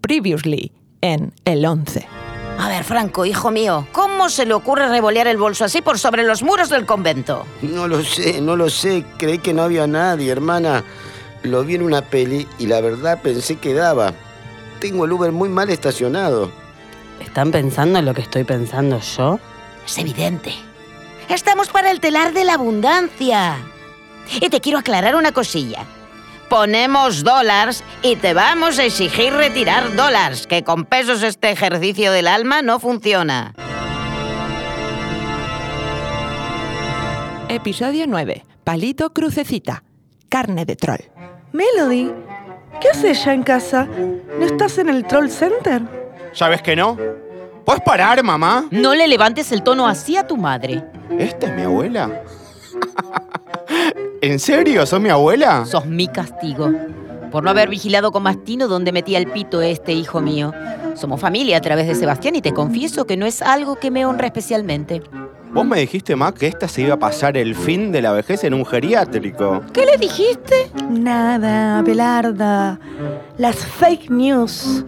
Previously en El 11. A ver, Franco, hijo mío, ¿cómo se le ocurre revolear el bolso así por sobre los muros del convento? No lo sé, no lo sé. Creí que no había nadie, hermana. Lo vi en una peli y la verdad pensé que daba. Tengo el Uber muy mal estacionado. ¿Están pensando en lo que estoy pensando yo? Es evidente. Estamos para el telar de la abundancia. Y te quiero aclarar una cosilla. Ponemos dólares y te vamos a exigir retirar dólares, que con pesos este ejercicio del alma no funciona. Episodio 9. Palito crucecita. Carne de troll. Melody, ¿qué haces ya en casa? ¿No estás en el Troll Center? ¿Sabes que no? ¿Puedes parar, mamá? No le levantes el tono así a tu madre. ¿Esta es mi abuela? ¿En serio? ¿Sos mi abuela? Sos mi castigo. Por no haber vigilado con mastino donde metía el pito este hijo mío. Somos familia a través de Sebastián y te confieso que no es algo que me honra especialmente. Vos me dijiste, Ma, que esta se iba a pasar el fin de la vejez en un geriátrico. ¿Qué le dijiste? Nada, Belarda. Las fake news.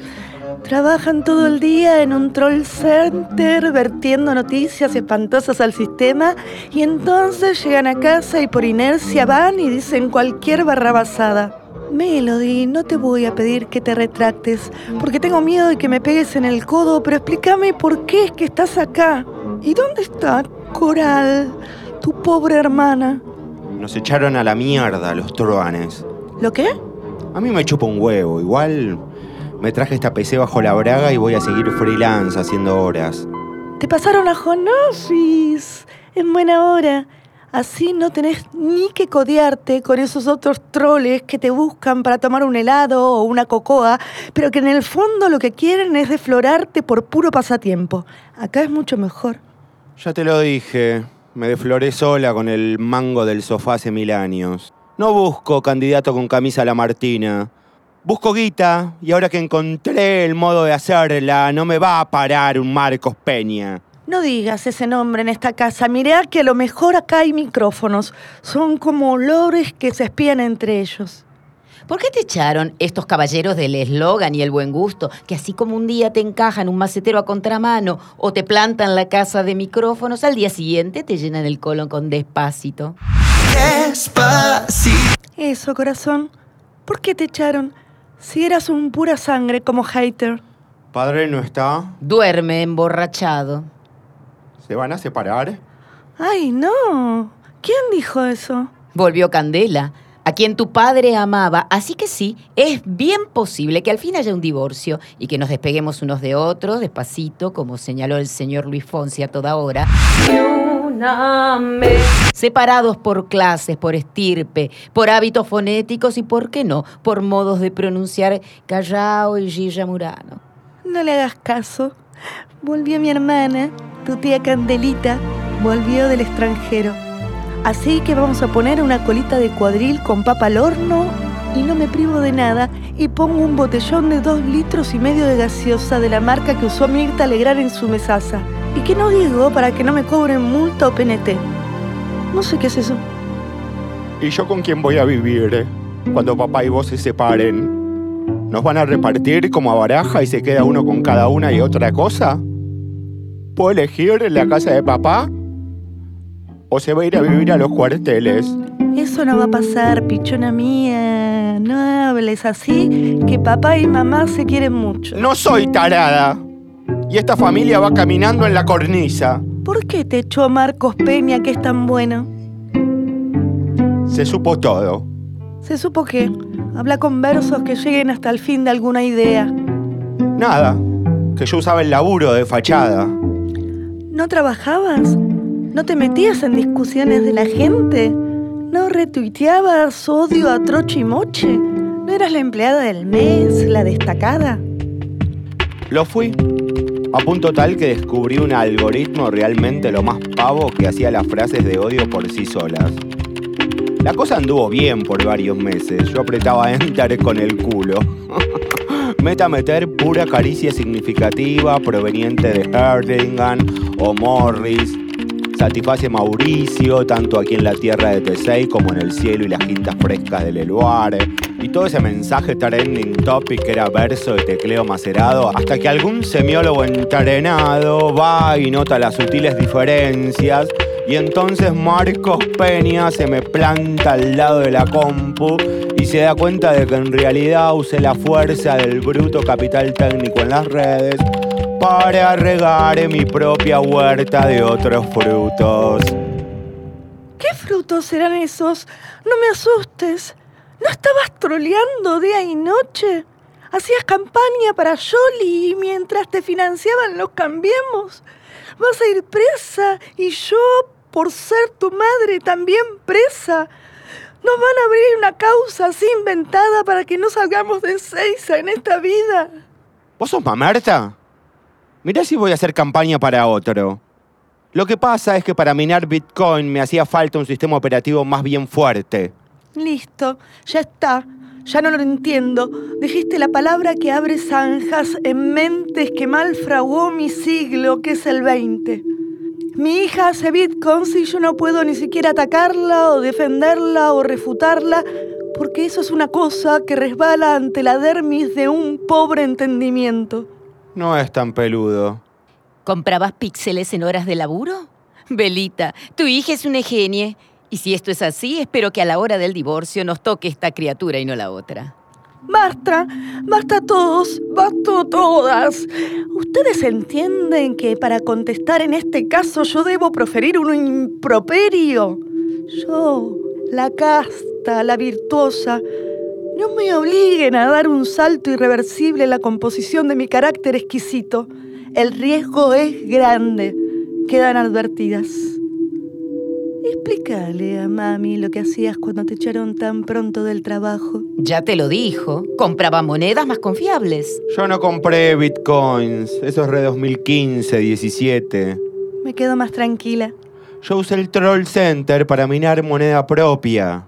Trabajan todo el día en un troll center vertiendo noticias espantosas al sistema y entonces llegan a casa y por inercia van y dicen cualquier barrabasada. Melody, no te voy a pedir que te retractes porque tengo miedo de que me pegues en el codo, pero explícame por qué es que estás acá. ¿Y dónde está Coral, tu pobre hermana? Nos echaron a la mierda los truanes. ¿Lo qué? A mí me chupa un huevo. Igual me traje esta PC bajo la braga y voy a seguir freelance haciendo horas. Te pasaron a home office. En buena hora. Así no tenés ni que codearte con esos otros troles que te buscan para tomar un helado o una cocoa, pero que en el fondo lo que quieren es deflorarte por puro pasatiempo. Acá es mucho mejor. Ya te lo dije. Me defloré sola con el mango del sofá hace mil años. No busco candidato con camisa a la Martina. Busco guita y ahora que encontré el modo de hacerla, no me va a parar un Marcos Peña. No digas ese nombre en esta casa. Mirá que a lo mejor acá hay micrófonos. Son como olores que se espían entre ellos. ¿Por qué te echaron estos caballeros del eslogan y el buen gusto, que así como un día te encajan un macetero a contramano o te plantan la casa de micrófonos, al día siguiente te llenan el colon con despacito? Eso, corazón. ¿Por qué te echaron? Si eras un pura sangre como hater. Padre no está. Duerme emborrachado. ¿Se van a separar? Ay, no. ¿Quién dijo eso? Volvió Candela, a quien tu padre amaba. Así que sí, es bien posible que al fin haya un divorcio y que nos despeguemos unos de otros, despacito, como señaló el señor Luis Fonsi a toda hora. Separados por clases, por estirpe, por hábitos fonéticos y, ¿por qué no?, por modos de pronunciar Callao y Gilla Murano. No le hagas caso. Volvió mi hermana, tu tía Candelita, volvió del extranjero. Así que vamos a poner una colita de cuadril con papa al horno y no me privo de nada y pongo un botellón de dos litros y medio de gaseosa de la marca que usó Mirta Alegrar en su mesaza. Y que no digo para que no me cobren multa o PNT. No sé qué es eso. ¿Y yo con quién voy a vivir cuando papá y vos se separen? ¿Nos van a repartir como a baraja y se queda uno con cada una y otra cosa? ¿Puedo elegir la casa de papá? ¿O se va a ir a vivir a los cuarteles? Eso no va a pasar, pichona mía. No hables así, que papá y mamá se quieren mucho. No soy tarada. Y esta familia va caminando en la cornisa. ¿Por qué te echó Marcos Peña que es tan bueno? Se supo todo. Se supo que habla con versos que lleguen hasta el fin de alguna idea. Nada. Que yo usaba el laburo de fachada. ¿No trabajabas? ¿No te metías en discusiones de la gente? ¿No retuiteabas odio a troche y moche? ¿No eras la empleada del mes, la destacada? Lo fui. A punto tal que descubrí un algoritmo realmente lo más pavo que hacía las frases de odio por sí solas. La cosa anduvo bien por varios meses. Yo apretaba enter con el culo. Meta meter pura caricia significativa proveniente de Herdingham o Morris. Satisface Mauricio, tanto aquí en la tierra de Tesei como en el cielo y las quintas frescas del Eluare. Y todo ese mensaje trending topic que era verso de tecleo macerado, hasta que algún semiólogo entrenado va y nota las sutiles diferencias. Y entonces Marcos Peña se me planta al lado de la compu y se da cuenta de que en realidad usé la fuerza del bruto capital técnico en las redes para regar mi propia huerta de otros frutos. ¿Qué frutos serán esos? No me asustes. ¿No estabas troleando día y noche? Hacías campaña para Jolly mientras te financiaban los cambiemos. Vas a ir presa y yo, por ser tu madre, también presa. Nos van a abrir una causa así inventada para que no salgamos de seis en esta vida. ¿Vos sos mamerta? Mirá si voy a hacer campaña para otro. Lo que pasa es que para minar Bitcoin me hacía falta un sistema operativo más bien fuerte. Listo, ya está. Ya no lo entiendo. Dijiste la palabra que abre zanjas en mentes que mal fraguó mi siglo, que es el 20. Mi hija hace bitcoins y yo no puedo ni siquiera atacarla o defenderla o refutarla, porque eso es una cosa que resbala ante la dermis de un pobre entendimiento. No es tan peludo. ¿Comprabas píxeles en horas de laburo? Belita, tu hija es una genie. Y si esto es así, espero que a la hora del divorcio nos toque esta criatura y no la otra. Basta, basta todos, basta todas. Ustedes entienden que para contestar en este caso yo debo proferir un improperio. Yo, la casta, la virtuosa, no me obliguen a dar un salto irreversible en la composición de mi carácter exquisito. El riesgo es grande. Quedan advertidas. Explícale a mami lo que hacías cuando te echaron tan pronto del trabajo. Ya te lo dijo. Compraba monedas más confiables. Yo no compré bitcoins. Eso es re 2015, 17. Me quedo más tranquila. Yo usé el Troll Center para minar moneda propia.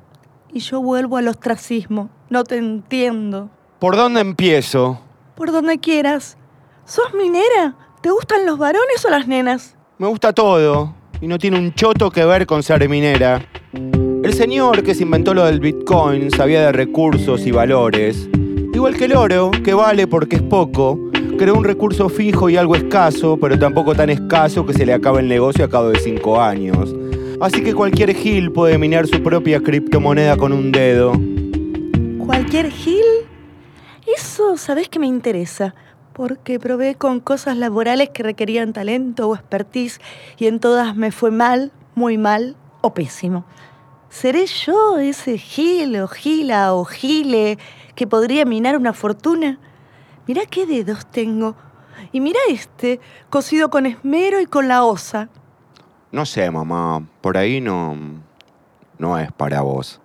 Y yo vuelvo al ostracismo. No te entiendo. ¿Por dónde empiezo? Por donde quieras. ¿Sos minera? ¿Te gustan los varones o las nenas? Me gusta todo y no tiene un choto que ver con ser minera. El señor que se inventó lo del Bitcoin sabía de recursos y valores. Igual que el oro, que vale porque es poco, creó un recurso fijo y algo escaso, pero tampoco tan escaso que se le acabe el negocio a cabo de cinco años. Así que cualquier Gil puede minar su propia criptomoneda con un dedo. ¿Cualquier Gil? Eso, ¿sabes que me interesa? Porque probé con cosas laborales que requerían talento o expertise y en todas me fue mal, muy mal o pésimo. ¿Seré yo ese Gil o Gila o Gile que podría minar una fortuna? Mirá qué dedos tengo. Y mira este, cosido con esmero y con la osa. No sé, mamá, por ahí no. no es para vos.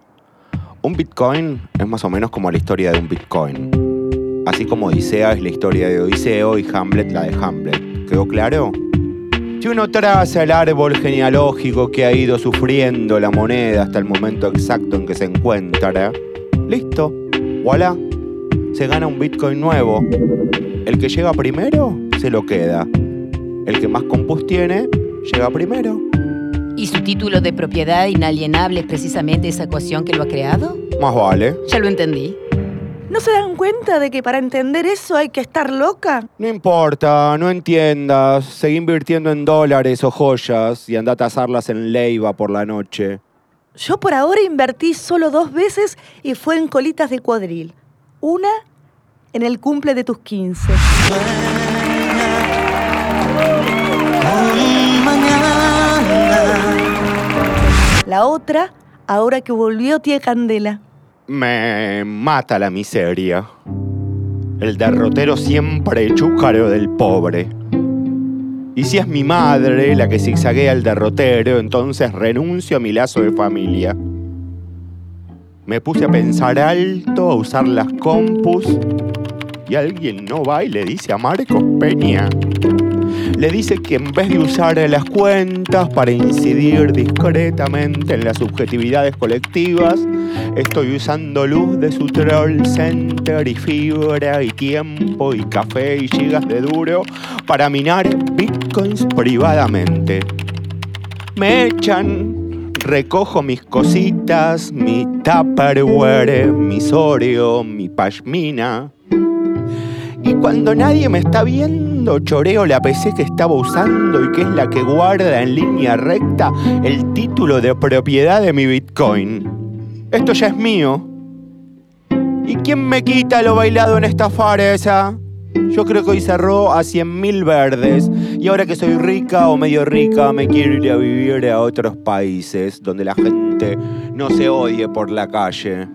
Un Bitcoin es más o menos como la historia de un Bitcoin. Así como Odisea es la historia de Odiseo y Hamlet la de Hamlet. ¿Quedó claro? Si uno traza el árbol genealógico que ha ido sufriendo la moneda hasta el momento exacto en que se encuentra, listo, voilà, se gana un Bitcoin nuevo. El que llega primero se lo queda. El que más compus tiene llega primero. ¿Y su título de propiedad inalienable es precisamente esa ecuación que lo ha creado? Más vale. Ya lo entendí. ¿No se dan cuenta de que para entender eso hay que estar loca? No importa, no entiendas. Seguí invirtiendo en dólares o joyas y anda a tasarlas en Leiva por la noche. Yo por ahora invertí solo dos veces y fue en colitas de cuadril. Una en el cumple de tus 15. La otra, ahora que volvió tía Candela. Me mata la miseria. El derrotero siempre chúcaro del pobre. Y si es mi madre la que zigzaguea el derrotero, entonces renuncio a mi lazo de familia. Me puse a pensar alto, a usar las compus, y alguien no va y le dice a Marcos Peña. Le dice que en vez de usar las cuentas para incidir discretamente en las subjetividades colectivas, estoy usando luz de su troll center y fibra y tiempo y café y gigas de duro para minar bitcoins privadamente. Me echan, recojo mis cositas, mi Tupperware, mi Oreo, mi pashmina. Y cuando nadie me está viendo, choreo la PC que estaba usando y que es la que guarda en línea recta el título de propiedad de mi Bitcoin. Esto ya es mío. ¿Y quién me quita lo bailado en esta faresa? Yo creo que hoy cerró a 100.000 verdes y ahora que soy rica o medio rica me quiero ir a vivir a otros países donde la gente no se odie por la calle.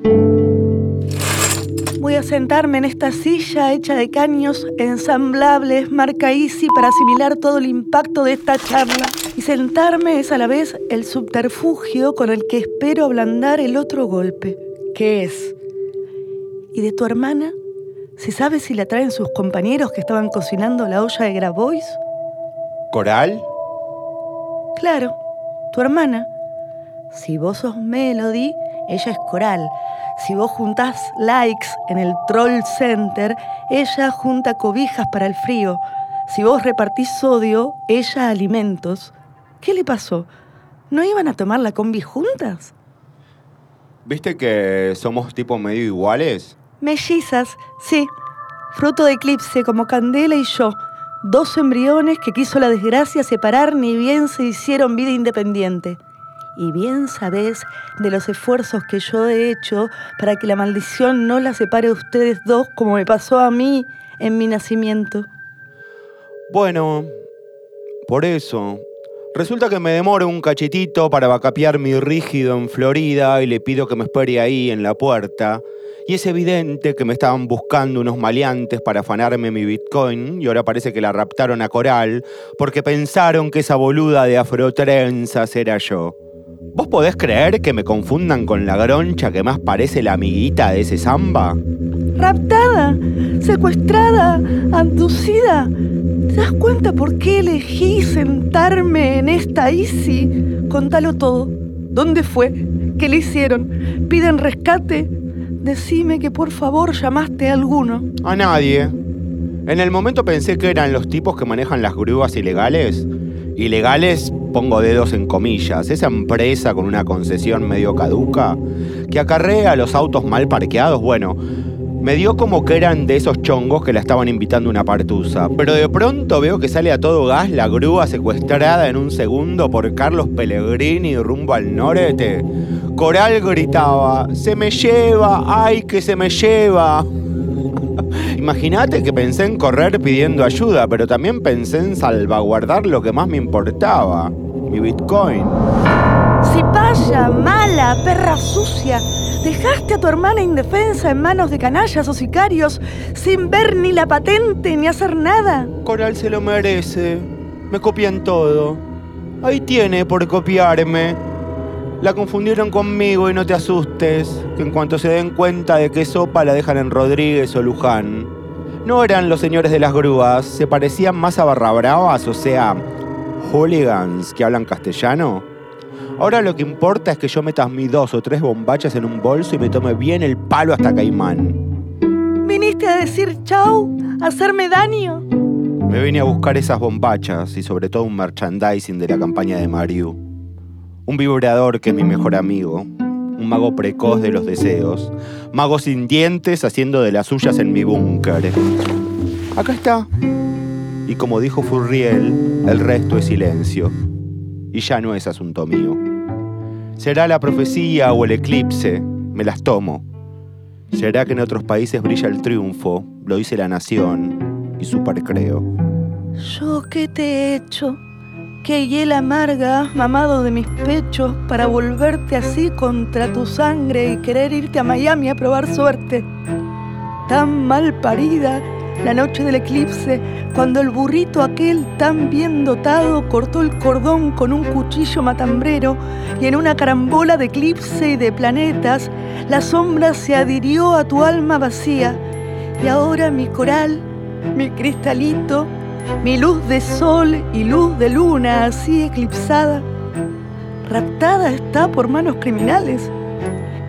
Voy a sentarme en esta silla hecha de caños ensamblables, marca Easy, para asimilar todo el impacto de esta charla. Y sentarme es a la vez el subterfugio con el que espero ablandar el otro golpe. ¿Qué es? ¿Y de tu hermana? ¿Se sabe si la traen sus compañeros que estaban cocinando la olla de Grabois? ¿Coral? Claro, tu hermana. Si vos sos Melody, ella es Coral. Si vos juntás likes en el Troll Center, ella junta cobijas para el frío. Si vos repartís sodio, ella alimentos. ¿Qué le pasó? ¿No iban a tomar la combi juntas? ¿Viste que somos tipo medio iguales? Mellizas, sí. Fruto de eclipse como Candela y yo. Dos embriones que quiso la desgracia separar ni bien se hicieron vida independiente. Y bien sabés de los esfuerzos que yo he hecho para que la maldición no la separe a ustedes dos como me pasó a mí en mi nacimiento. Bueno, por eso. Resulta que me demoro un cachitito para vacapear mi rígido en Florida y le pido que me espere ahí en la puerta. Y es evidente que me estaban buscando unos maleantes para afanarme mi Bitcoin y ahora parece que la raptaron a Coral porque pensaron que esa boluda de afrotrenzas era yo. ¿Vos podés creer que me confundan con la groncha que más parece la amiguita de ese samba? Raptada, secuestrada, abducida. ¿Te das cuenta por qué elegí sentarme en esta Easy? Contalo todo. ¿Dónde fue? ¿Qué le hicieron? ¿Piden rescate? Decime que por favor llamaste a alguno. A nadie. En el momento pensé que eran los tipos que manejan las grúas ilegales. Ilegales, pongo dedos en comillas, esa empresa con una concesión medio caduca que acarrea los autos mal parqueados. Bueno, me dio como que eran de esos chongos que la estaban invitando una partusa. Pero de pronto veo que sale a todo gas la grúa secuestrada en un segundo por Carlos Pellegrini rumbo al norte. Coral gritaba, se me lleva, ay que se me lleva. Imagínate que pensé en correr pidiendo ayuda, pero también pensé en salvaguardar lo que más me importaba, mi Bitcoin. Si vaya, mala, perra sucia, dejaste a tu hermana indefensa en manos de canallas o sicarios sin ver ni la patente ni hacer nada. Coral se lo merece. Me copian todo. Ahí tiene por copiarme. La confundieron conmigo y no te asustes, que en cuanto se den cuenta de que sopa la dejan en Rodríguez o Luján. No eran los señores de las grúas, se parecían más a barra bravas, o sea, hooligans que hablan castellano. Ahora lo que importa es que yo metas mis dos o tres bombachas en un bolso y me tome bien el palo hasta Caimán. ¿Viniste a decir chau? ¿A hacerme daño? Me vine a buscar esas bombachas y sobre todo un merchandising de la campaña de Mariu. Un vibrador que es mi mejor amigo. Un mago precoz de los deseos. Mago sin dientes haciendo de las suyas en mi búnker. Acá está. Y como dijo Furriel, el resto es silencio. Y ya no es asunto mío. Será la profecía o el eclipse, me las tomo. Será que en otros países brilla el triunfo, lo dice la nación, y super creo. ¿Yo qué te he hecho? ¿Qué hiel amarga has mamado de mis pechos para volverte así contra tu sangre y querer irte a Miami a probar suerte? Tan mal parida la noche del eclipse, cuando el burrito aquel tan bien dotado cortó el cordón con un cuchillo matambrero y en una carambola de eclipse y de planetas, la sombra se adhirió a tu alma vacía. Y ahora mi coral, mi cristalito, mi luz de sol y luz de luna así eclipsada, raptada está por manos criminales.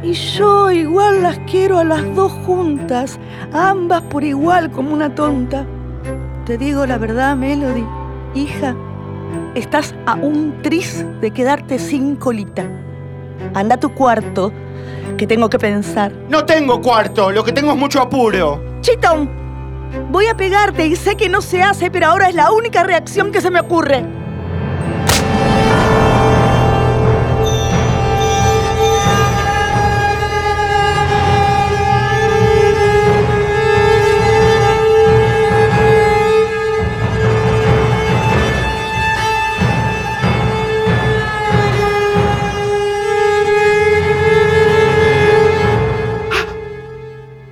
Y yo igual las quiero a las dos juntas, ambas por igual como una tonta. Te digo la verdad, Melody, hija, estás a un tris de quedarte sin colita. Anda a tu cuarto, que tengo que pensar. No tengo cuarto, lo que tengo es mucho apuro. Chitón, voy a pegarte y sé que no se hace, pero ahora es la única reacción que se me ocurre.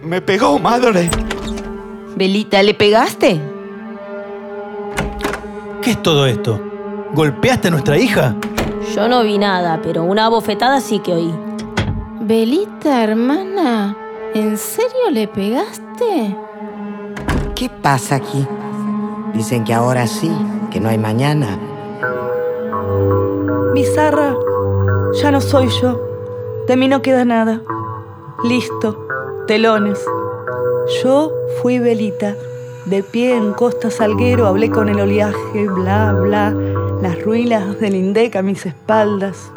Me pegó, madre. Belita, ¿le pegaste? ¿Qué es todo esto? ¿Golpeaste a nuestra hija? Yo no vi nada, pero una bofetada sí que oí. Belita, hermana, ¿en serio le pegaste? ¿Qué pasa aquí? Dicen que ahora sí, que no hay mañana. Bizarra, ya no soy yo. De mí no queda nada. Listo, telones. Yo fui Belita. De pie en Costa Salguero hablé con el oleaje, bla, bla. Las ruinas del Indec a mis espaldas.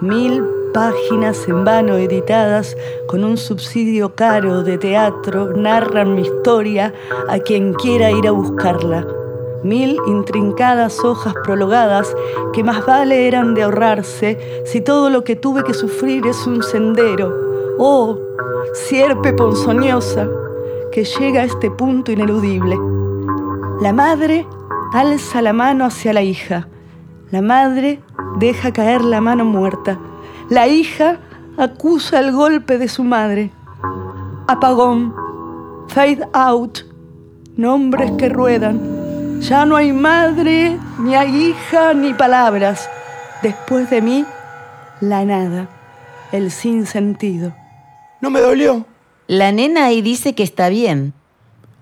Mil páginas en vano editadas con un subsidio caro de teatro narran mi historia a quien quiera ir a buscarla. Mil intrincadas hojas prologadas que más vale eran de ahorrarse si todo lo que tuve que sufrir es un sendero. Oh, sierpe ponzoñosa que llega a este punto ineludible. La madre alza la mano hacia la hija. La madre deja caer la mano muerta. La hija acusa el golpe de su madre. Apagón, fade out, nombres que ruedan. Ya no hay madre, ni hay hija, ni palabras. Después de mí, la nada, el sinsentido. No me dolió. La nena ahí dice que está bien.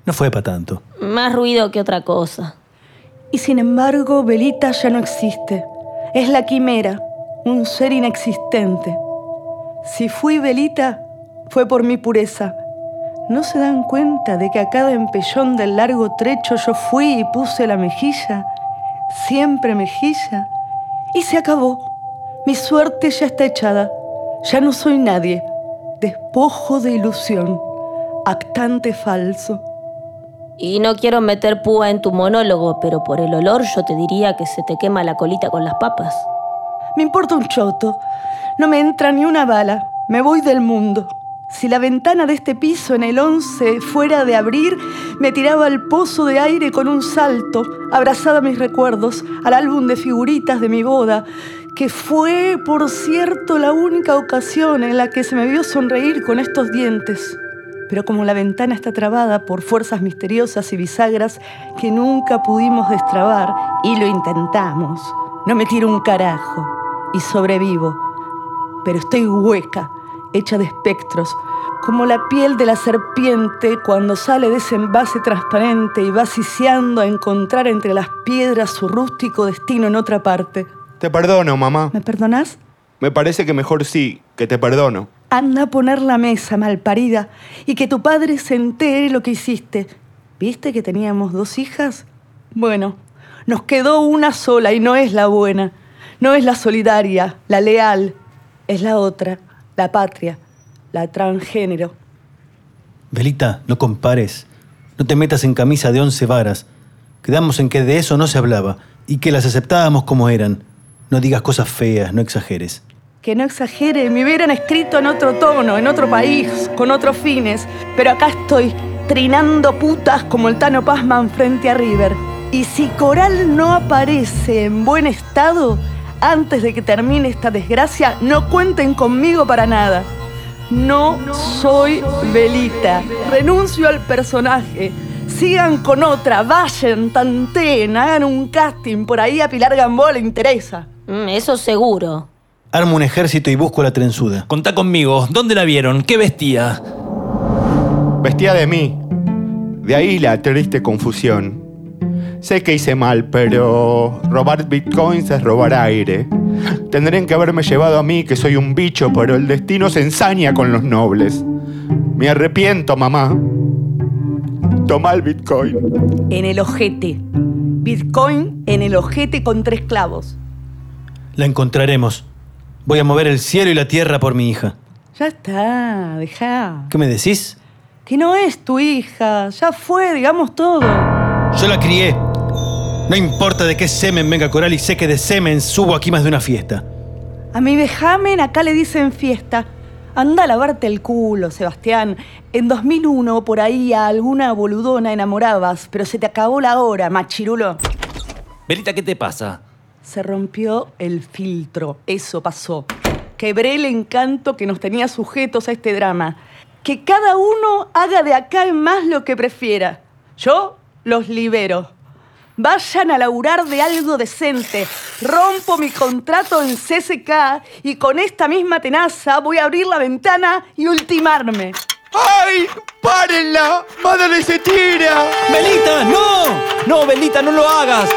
No fue para tanto. Más ruido que otra cosa. Y sin embargo, Belita ya no existe. Es la quimera, un ser inexistente. Si fui Belita, fue por mi pureza. ¿No se dan cuenta de que a cada empellón del largo trecho yo fui y puse la mejilla? Siempre mejilla. Y se acabó. Mi suerte ya está echada. Ya no soy nadie. Despojo de ilusión. Actante falso. Y no quiero meter púa en tu monólogo, pero por el olor yo te diría que se te quema la colita con las papas. Me importa un choto. No me entra ni una bala. Me voy del mundo. Si la ventana de este piso en el 11 fuera de abrir, me tiraba al pozo de aire con un salto, abrazada a mis recuerdos, al álbum de figuritas de mi boda, que fue, por cierto, la única ocasión en la que se me vio sonreír con estos dientes. Pero como la ventana está trabada por fuerzas misteriosas y bisagras que nunca pudimos destrabar, y lo intentamos, no me tiro un carajo y sobrevivo. Pero estoy hueca, hecha de espectros, como la piel de la serpiente cuando sale de ese envase transparente y va siciando a encontrar entre las piedras su rústico destino en otra parte. Te perdono, mamá. ¿Me perdonás? Me parece que mejor sí, que te perdono. Anda a poner la mesa, malparida, y que tu padre se entere lo que hiciste. ¿Viste que teníamos dos hijas? Bueno, nos quedó una sola y no es la buena. No es la solidaria, la leal. Es la otra, la patria, la transgénero. Belita, no compares. No te metas en camisa de once varas. Quedamos en que de eso no se hablaba y que las aceptábamos como eran. No digas cosas feas, no exageres. Que no exagere, me hubieran escrito en otro tono, en otro país, con otros fines. Pero acá estoy, trinando putas como el Tano Pazman frente a River. Y si Coral no aparece en buen estado, antes de que termine esta desgracia, no cuenten conmigo para nada. No soy Belita. Renuncio al personaje. Sigan con otra, vayan, tanteen, hagan un casting. Por ahí a Pilar Gambó le interesa. Mm, eso seguro. Armo un ejército y busco la trenzuda. Contá conmigo, ¿dónde la vieron? ¿Qué vestía? Vestía de mí. De ahí la triste confusión. Sé que hice mal, pero robar bitcoins es robar aire. Tendrían que haberme llevado a mí, que soy un bicho, pero el destino se ensaña con los nobles. Me arrepiento, mamá. Toma el bitcoin. En el ojete. Bitcoin en el ojete con tres clavos. La encontraremos. Voy a mover el cielo y la tierra por mi hija. Ya está, deja. ¿Qué me decís? Que no es tu hija. Ya fue, digamos todo. Yo la crié. No importa de qué semen venga Coral y sé que de semen subo aquí más de una fiesta. A mi vejamen acá le dicen fiesta. Anda a lavarte el culo, Sebastián. En 2001 por ahí a alguna boludona enamorabas, pero se te acabó la hora, machirulo. Belita, ¿qué te pasa? Se rompió el filtro. Eso pasó. Quebré el encanto que nos tenía sujetos a este drama. Que cada uno haga de acá en más lo que prefiera. Yo los libero. Vayan a laburar de algo decente. Rompo mi contrato en CSK y con esta misma tenaza voy a abrir la ventana y ultimarme. ¡Ay! ¡Párenla! ¡Madre se tira! ¡Belita, no! No, Belita, no lo hagas.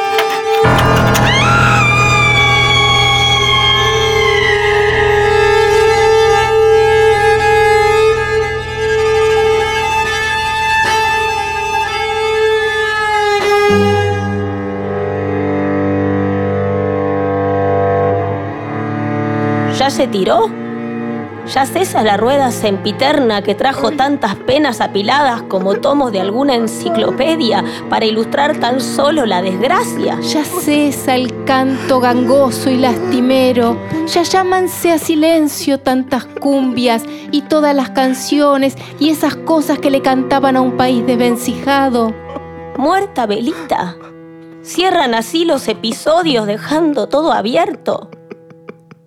¿Ya se tiró? ¿Ya cesa la rueda sempiterna que trajo tantas penas apiladas como tomos de alguna enciclopedia para ilustrar tan solo la desgracia? Ya cesa el canto gangoso y lastimero, ya llámanse a silencio tantas cumbias y todas las canciones y esas cosas que le cantaban a un país desvencijado. Muerta Belita. Cierran así los episodios dejando todo abierto.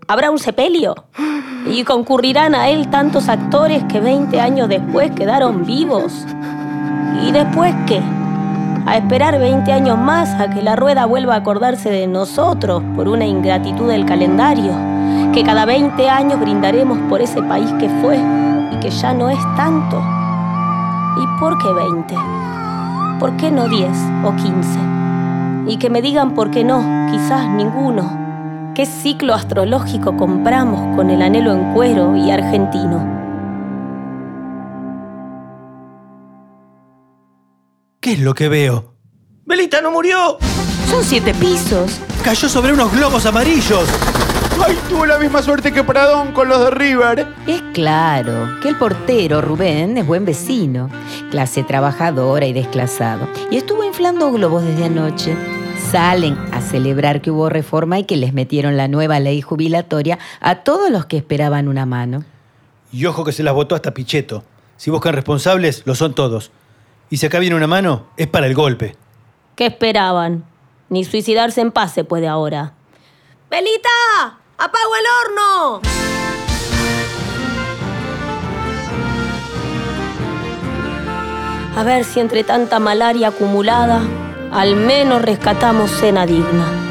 Habrá un sepelio y concurrirán a él tantos actores que 20 años después quedaron vivos. ¿Y después qué? A esperar 20 años más a que la rueda vuelva a acordarse de nosotros por una ingratitud del calendario, que cada 20 años brindaremos por ese país que fue y que ya no es tanto. ¿Y por qué 20? ¿Por qué no 10 o 15? Y que me digan por qué no, quizás ninguno. ¿Qué ciclo astrológico compramos con el anhelo en cuero y argentino? ¿Qué es lo que veo? ¡Belita no murió! Son siete pisos. Cayó sobre unos globos amarillos. ¡Ay, tuvo la misma suerte que Pradón con los de River! Es claro que el portero Rubén es buen vecino, clase trabajadora y desclasado. Y estuvo inflando globos desde anoche. Salen a celebrar que hubo reforma y que les metieron la nueva ley jubilatoria a todos los que esperaban una mano. Y ojo que se las votó hasta Pichetto. Si buscan responsables, lo son todos. Y si acá viene una mano, es para el golpe. ¿Qué esperaban? Ni suicidarse en paz se puede ahora. ¡Belita! ¡Apago el horno! A ver si entre tanta malaria acumulada, al menos rescatamos cena digna.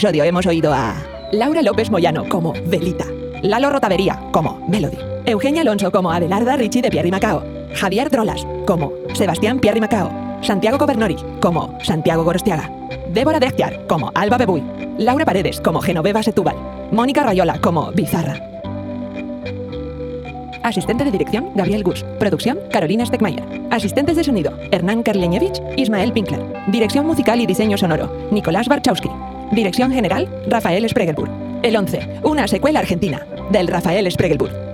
Episodio hemos oído a Laura López Moyano como Velita, Lalo Rotavería como Melody, Eugenia Alonso como Abelarda Richie de Pierri Macao, Javier Drolas como Sebastián Pierri Macao, Santiago Gobernori como Santiago Gorostiaga, Débora Dechtiar como Alba Bebuy, Laura Paredes como Genoveva Setúbal, Mónica Rayola como Bizarra. Asistente de dirección, Gabriel Gus. Producción, Carolina Steckmayer. Asistentes de sonido, Hernán Karleñevich, Ismael Pinkler. Dirección musical y diseño sonoro, Nicolás Barchowski. Dirección general, Rafael Spregelburg. El 11, una secuela argentina, del Rafael Spregelburg.